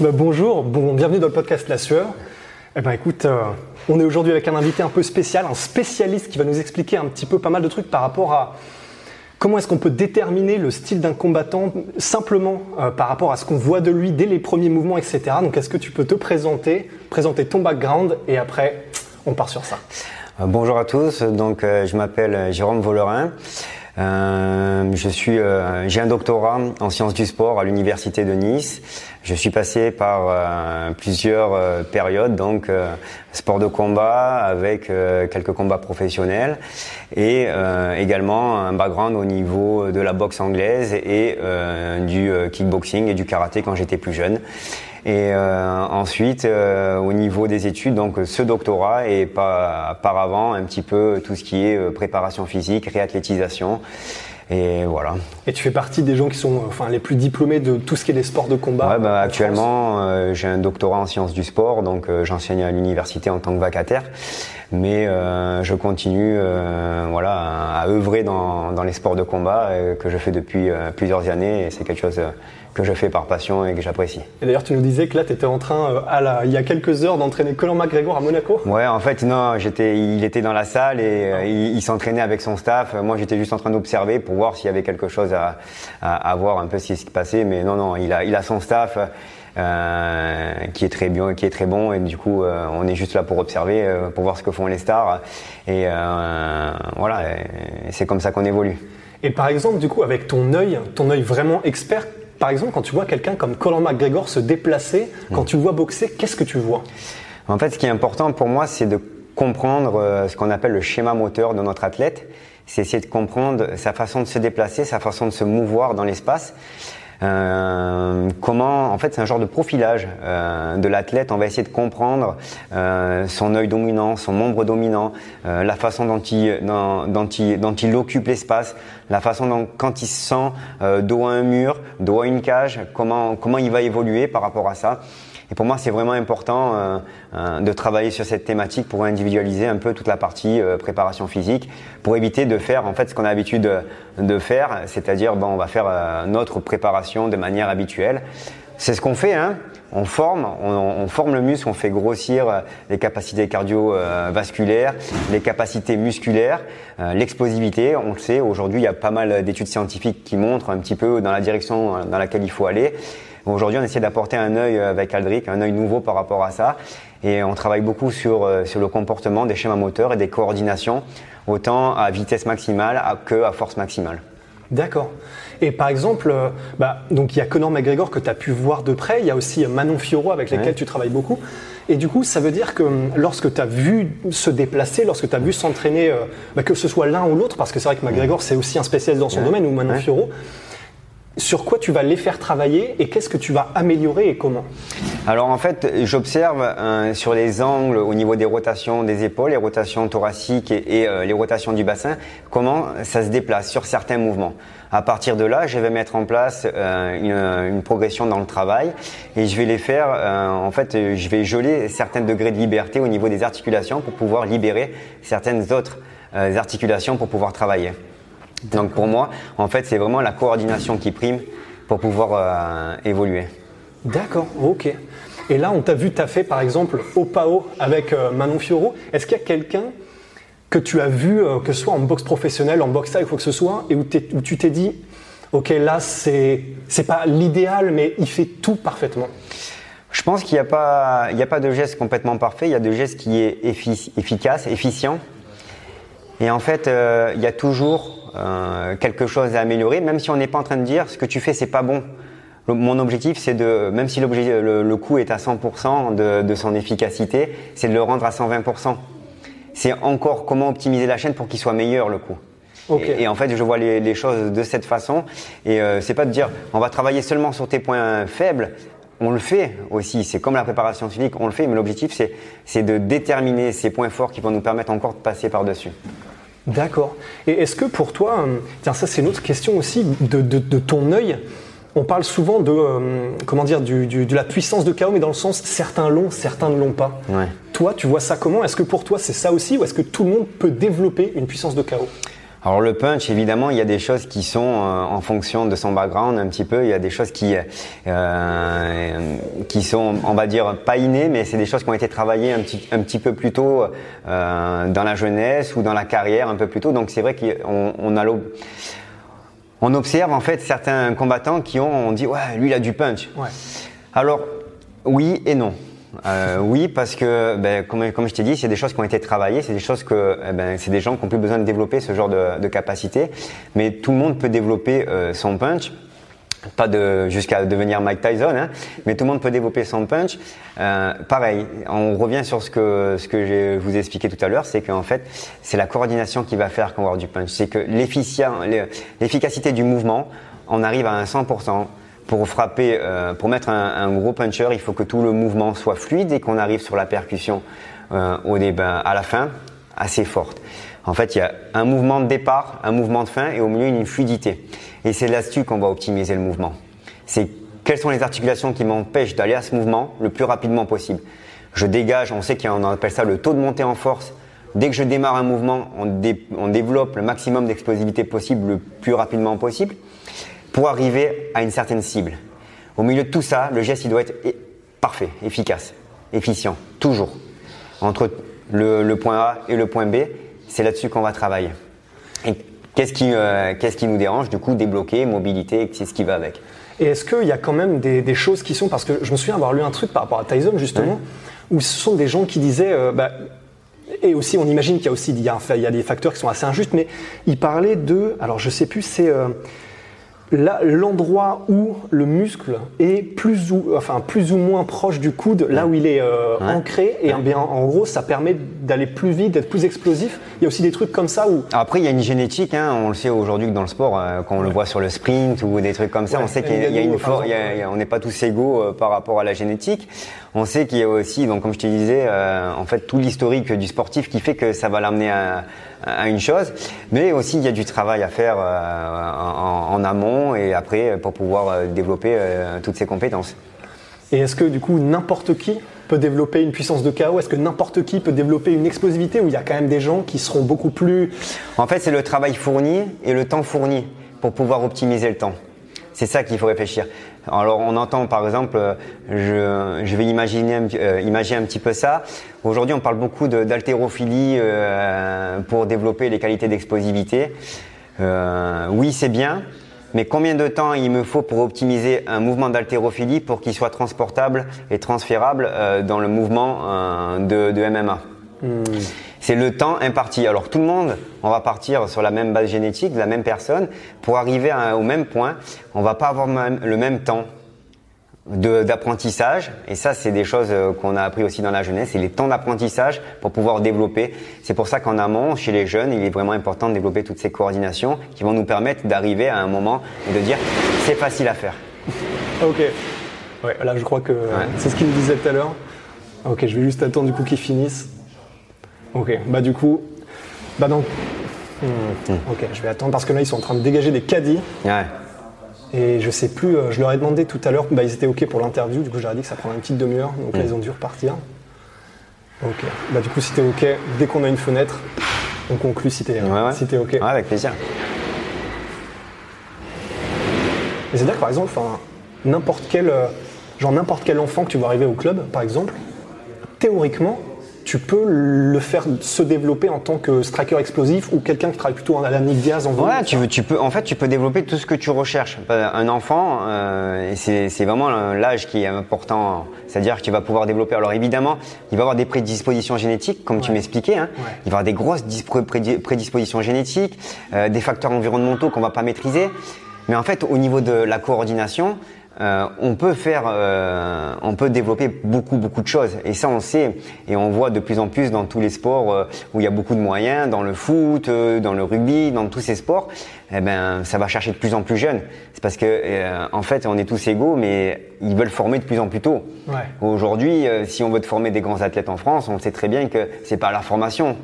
Bah, bonjour, bon, bienvenue dans le podcast La Sueur. Eh ben écoute, euh, on est aujourd'hui avec un invité un peu spécial, un spécialiste qui va nous expliquer un petit peu pas mal de trucs par rapport à comment est-ce qu'on peut déterminer le style d'un combattant simplement euh, par rapport à ce qu'on voit de lui dès les premiers mouvements, etc. Donc est-ce que tu peux te présenter, présenter ton background et après on part sur ça. Euh, bonjour à tous, donc je m'appelle Jérôme Volerin. Euh, je suis, euh, j'ai un doctorat en sciences du sport à l'université de Nice. Je suis passé par euh, plusieurs euh, périodes, donc sport de combat avec quelques combats professionnels et également un background au niveau de la boxe anglaise et du kickboxing et du karaté quand j'étais plus jeune. Et euh, ensuite, euh, au niveau des études, donc ce doctorat et pas, par avant un petit peu tout ce qui est euh, préparation physique, réathlétisation. Et voilà. Et tu fais partie des gens qui sont enfin, les plus diplômés de tout ce qui est des sports de combat ouais, bah, Actuellement, j'ai un doctorat en sciences du sport, donc j'enseigne à l'université en tant que vacataire. Mais je continue voilà, à, œuvrer dans, dans, les sports de combat que je fais depuis plusieurs années et c'est quelque chose que je fais par passion et que j'apprécie. Et d'ailleurs, tu nous disais que là, tu étais en train, euh, à la, il y a quelques heures, d'entraîner Colin McGregor à Monaco Ouais, en fait, non, j'étais, il était dans la salle et euh, il, s'entraînait avec son staff. Moi, j'étais juste en train d'observer pour voir s'il y avait quelque chose à, à, voir un peu ce qui se passait. Mais non, non, il a, il a son staff. Euh, qui est très bien, qui est très bon et du coup euh, on est juste là pour observer, pour voir ce que font les stars et voilà, c'est comme ça qu'on évolue. Et par exemple du coup avec ton œil, ton œil vraiment expert, par exemple, quand tu vois quelqu'un comme Colin McGregor se déplacer, quand tu le vois boxer, qu'est-ce que tu vois? En fait, ce qui est important pour moi, c'est de comprendre euh, ce qu'on appelle le schéma moteur de notre athlète. C'est essayer de comprendre sa façon de se déplacer, sa façon de se mouvoir dans l'espace. Euh, comment, en fait, c'est un genre de profilage euh, de l'athlète. On va essayer de comprendre euh, son œil dominant, son membre dominant, la façon dont il, dont, il, dont il occupe l'espace, la façon dont, quand il se sent dos à un mur, dos à une cage, comment, comment il va évoluer par rapport à ça. Et pour moi, c'est vraiment important euh, euh, de travailler sur cette thématique pour individualiser un peu toute la partie euh, préparation physique, pour éviter de faire en fait ce qu'on a l'habitude de, faire, c'est-à-dire bon, on va faire notre préparation de manière habituelle. C'est ce qu'on fait, hein. On forme, on, forme le muscle, on fait grossir les capacités cardiovasculaires, les capacités musculaires, l'explosivité. On le sait, aujourd'hui, il y a pas mal d'études scientifiques qui montrent un petit peu dans la direction dans laquelle il faut aller. Aujourd'hui, on essaie d'apporter un œil euh, avec Aldric, un œil nouveau par rapport à ça. Et on travaille beaucoup sur, euh, sur le comportement des schémas moteurs et des coordinations, autant à vitesse maximale que à force maximale. D'accord. Et par exemple, euh, bah, donc il y a Conor McGregor que tu as pu voir de près, il y a aussi Manon Fiorot avec lesquels tu travailles beaucoup. Et du coup, ça veut dire que hum, lorsque tu as vu se déplacer, lorsque tu as vu s'entraîner, bah, que ce soit l'un ou l'autre, parce que c'est vrai que McGregor c'est aussi un spécialiste dans son domaine, ou Manon Fiorot, sur quoi tu vas les faire travailler et qu'est-ce que tu vas améliorer et comment Alors en fait, j'observe euh, sur les angles au niveau des rotations des épaules, les rotations thoraciques et, euh, les rotations du bassin, comment ça se déplace sur certains mouvements. À partir de là, je vais mettre en place euh, une, progression dans le travail et je vais les faire, en fait, je vais geler certains degrés de liberté au niveau des articulations pour pouvoir libérer certaines autres articulations pour pouvoir travailler. Donc pour moi, en fait, c'est vraiment la coordination qui prime pour pouvoir euh, évoluer. D'accord, ok. Et là, on t'a vu t'as fait par exemple au PAO avec euh, Manon Fioro. Est-ce qu'il y a quelqu'un que tu as vu, euh, que ce soit en boxe professionnelle, en boxe taille, quoi que ce soit, et où, tu t'es dit, ok, là, c'est, c'est pas l'idéal, mais il fait tout parfaitement? Je pense qu'il n'y a, pas, a pas de geste complètement parfait, il y a de gestes qui est efficace, efficient. Et en fait, il y a toujours euh, quelque chose à améliorer, même si on n'est pas en train de dire ce que tu fais c'est pas bon. mon objectif c'est de, même si le, le coût est à 100% de, de son efficacité, c'est de le rendre à 120%. C'est encore comment optimiser la chaîne pour qu'il soit meilleur le coût. Et, en fait, je vois les, les, choses de cette façon. Et euh, c'est pas de dire on va travailler seulement sur tes points faibles. On le fait aussi. C'est comme la préparation physique, on le fait. Mais l'objectif, c'est de déterminer ces points forts qui vont nous permettre encore de passer par dessus. D'accord. Et est-ce que pour toi, euh, tiens, ça c'est une autre question aussi de, ton œil, on parle souvent de, euh, comment dire, du, du- de la puissance de KO, mais dans le sens certains l'ont, certains ne l'ont pas. Ouais. Toi, tu vois ça comment? Est-ce que pour toi c'est ça aussi, ou est-ce que tout le monde peut développer une puissance de KO Alors le punch, évidemment, il y a des choses qui sont euh, en fonction de son background un petit peu. Il y a des choses qui euh, qui sont, on va dire, pas innées, mais c'est des choses qui ont été travaillées un petit un petit peu plus tôt euh, dans la jeunesse ou dans la carrière un peu plus tôt. Donc c'est vrai qu'on on a l'ob- on observe en fait certains combattants qui ont on dit ouais lui il a du punch. Ouais. Alors, oui et non. Euh, oui, parce que, ben, comme, comme je t'ai dit, c'est des choses qui ont été travaillées, c'est des choses que, eh ben, c'est des gens qui ont plus besoin de développer ce genre de, de capacité. Mais tout le monde peut développer euh, son punch, pas de jusqu'à devenir Mike Tyson, hein, mais tout le monde peut développer son punch. Euh, pareil, on revient sur ce que ce que je vous ai expliqué tout à l'heure, c'est qu'en fait, c'est la coordination qui va faire qu'on va avoir du punch. C'est que l'efficacité du mouvement, on arrive à un 100%. Pour frapper, euh, pour mettre un, un gros puncher, il faut que tout le mouvement soit fluide et qu'on arrive sur la percussion euh, au début, à la fin, assez forte. En fait, il y a un mouvement de départ, un mouvement de fin et au milieu une fluidité. Et c'est là-dessus qu'on va optimiser le mouvement. C'est quelles sont les articulations qui m'empêchent d'aller à ce mouvement le plus rapidement possible. Je dégage, on sait qu'on appelle ça le taux de montée en force. Dès que je démarre un mouvement, on, dé- on développe le maximum d'explosivité possible le plus rapidement possible pour arriver à une certaine cible. Au milieu de tout ça, le geste il doit être parfait, efficace, efficient, toujours. Entre le point A et le point B, c'est là-dessus qu'on va travailler. Et qu'est-ce qui, euh, qu'est-ce qui nous dérange Du coup, débloquer, mobilité, c'est ce qui va avec. Et est-ce qu'il y a quand même des, des choses qui sont. Parce que je me souviens avoir lu un truc par rapport à Tyson, justement, où ce sont des gens qui disaient. euh, bah, et aussi, on imagine qu'il y a aussi il y a, un fa- il y a des facteurs qui sont assez injustes, mais il parlait de. Alors, je sais plus, c'est. euh, l'endroit où le muscle est plus ou, enfin, plus ou moins proche du coude, là où il est euh, Ouais. ancré, et bien, en gros, ça permet d'aller plus vite, d'être plus explosif. Il y a aussi des trucs comme ça où. Après, il y a une génétique, hein, on le sait aujourd'hui que dans le sport, euh, quand on le voit sur le sprint ou des trucs comme ça, Ouais, on sait qu'il y a, y une par for- il y a- il y a- on n'est pas tous égaux euh, par rapport à la génétique. On sait qu'il y a aussi, donc comme je te disais, euh, en fait tout l'historique du sportif qui fait que ça va l'amener à, à une chose, mais aussi il y a du travail à faire en, en amont et après pour pouvoir développer toutes ces compétences. Et est-ce que du coup n'importe qui peut développer une puissance de KO Est-ce que n'importe qui peut développer une explosivité où il y a quand même des gens qui seront beaucoup plus En fait, c'est le travail fourni et le temps fourni pour pouvoir optimiser le temps. C'est ça qu'il faut réfléchir. Alors, on entend par exemple, euh, je, vais imaginer, euh, imaginer un petit peu ça. Aujourd'hui, on parle beaucoup d'haltérophilie euh, pour développer les qualités d'explosivité. Oui, c'est bien, mais combien de temps il me faut pour optimiser un mouvement d'haltérophilie pour qu'il soit transportable et transférable euh, dans le mouvement euh, de, de MMA c'est le temps imparti. Alors tout le monde, on va partir sur la même base génétique, de la même personne, pour arriver à- au même point. On va pas avoir le même temps d'apprentissage. Et ça, c'est des choses euh, qu'on a appris aussi dans la jeunesse. C'est les temps d'apprentissage pour pouvoir développer. C'est pour ça qu'en amont, chez les jeunes, il est vraiment important de développer toutes ces coordinations qui vont nous permettre d'arriver à un moment et de dire c'est facile à faire. Ok. Ouais, là je crois que c'est ce qu'il me disait tout à l'heure. Ok, je vais juste attendre du coup qu'ils finissent. Ok, bah du coup, bah donc, hmm, ok, je vais attendre parce que là ils sont en train de dégager des caddies Ouais. Et je sais plus. euh, je leur ai demandé tout à l'heure, bah ils étaient ok pour l'interview. Du coup, j'aurais dit que ça prendrait une petite demi-heure, donc là ils ont dû repartir. Ok, bah du coup si t'es ok, dès qu'on a une fenêtre, on conclut si t'es Ouais, ouais. si t'es ok. Ouais, avec plaisir. Et c'est-à-dire que par exemple, n'importe quel, euh, genre n'importe quel enfant que tu vois arriver au club, par exemple, théoriquement, tu peux le faire se développer en tant que striker explosif ou quelqu'un qui travaille plutôt à la Nick Diaz en. Ouais, tu, veux, tu peux, en fait, tu peux développer tout ce que tu recherches. Un enfant, euh, c'est vraiment l'âge qui est important. C'est-à-dire que tu vas pouvoir développer. Alors évidemment, il va avoir des prédispositions génétiques, comme tu m'expliquais. Hein. Ouais. Il va avoir des grosses prédispositions génétiques, euh, des facteurs environnementaux qu'on va pas maîtriser. Mais en fait, au niveau de la coordination, euh, on peut faire, euh, on peut développer beaucoup beaucoup de choses. Et ça, on sait et on voit de plus en plus dans tous les sports euh, où il y a beaucoup de moyens, dans le foot, dans le rugby, dans tous ces sports. Eh ben, ça va chercher de plus en plus jeune. C'est parce que, en fait, on est tous égaux, mais ils veulent former de plus en plus tôt. Ouais. Aujourd'hui, si on veut former des grands athlètes en France, on sait très bien que c'est pas la formation.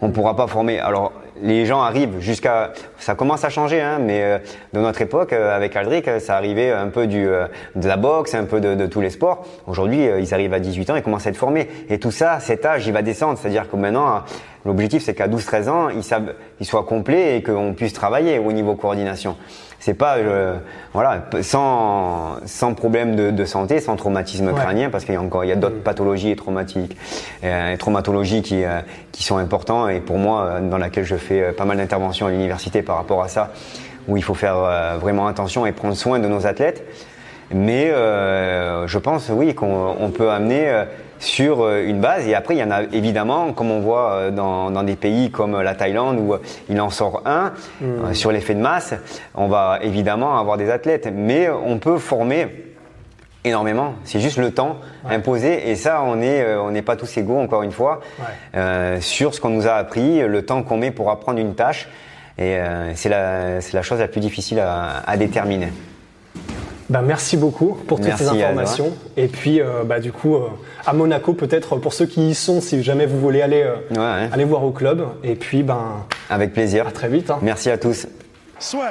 On ne pourra pas former. Alors, les gens arrivent jusqu'à, ça commence à changer, hein, mais euh, de notre époque, euh, avec Aldric, ça arrivait un peu du, de la boxe, un peu de, de tous les sports. Aujourd'hui, ils arrivent à 18 ans, ils commencent à être formés. Et tout ça, cet âge, il va descendre. C'est-à-dire que maintenant, l'objectif, c'est qu'à 12-13 ans, ils, savent, ils soient complets et qu'on puisse travailler au niveau coordination c'est pas euh, voilà sans sans problème de, de santé, sans traumatisme crânien parce qu'il y a encore il y a d'autres mm. pathologies et traumatiques euh, et traumatologies qui euh, qui sont importants et pour moi dans laquelle je fais pas mal d'interventions à l'université par rapport à ça où il faut faire vraiment attention et prendre soin de nos athlètes. Mais je pense oui qu'on peut amener sur euh, une base. Et après, il y en a évidemment, comme on voit euh, dans, dans des pays comme la Thaïlande où euh, il en sort un, hmm. sur l'effet de masse, on va évidemment avoir des athlètes. Mais on peut former énormément. C'est juste le temps imposé. Et ça, on est, on n'est pas tous égaux, encore une fois, euh, sur ce qu'on nous a appris, le temps qu'on met pour apprendre une tâche. Et euh, c'est la, la chose la plus difficile à, à déterminer. Bah, merci beaucoup pour toutes ces informations. Et puis, euh, bah, du coup, euh, à Monaco, peut-être pour ceux qui y sont, si jamais vous voulez aller, euh, aller voir au club. Et puis, ben. Avec plaisir. À très vite. Hein. Merci à tous. Soit.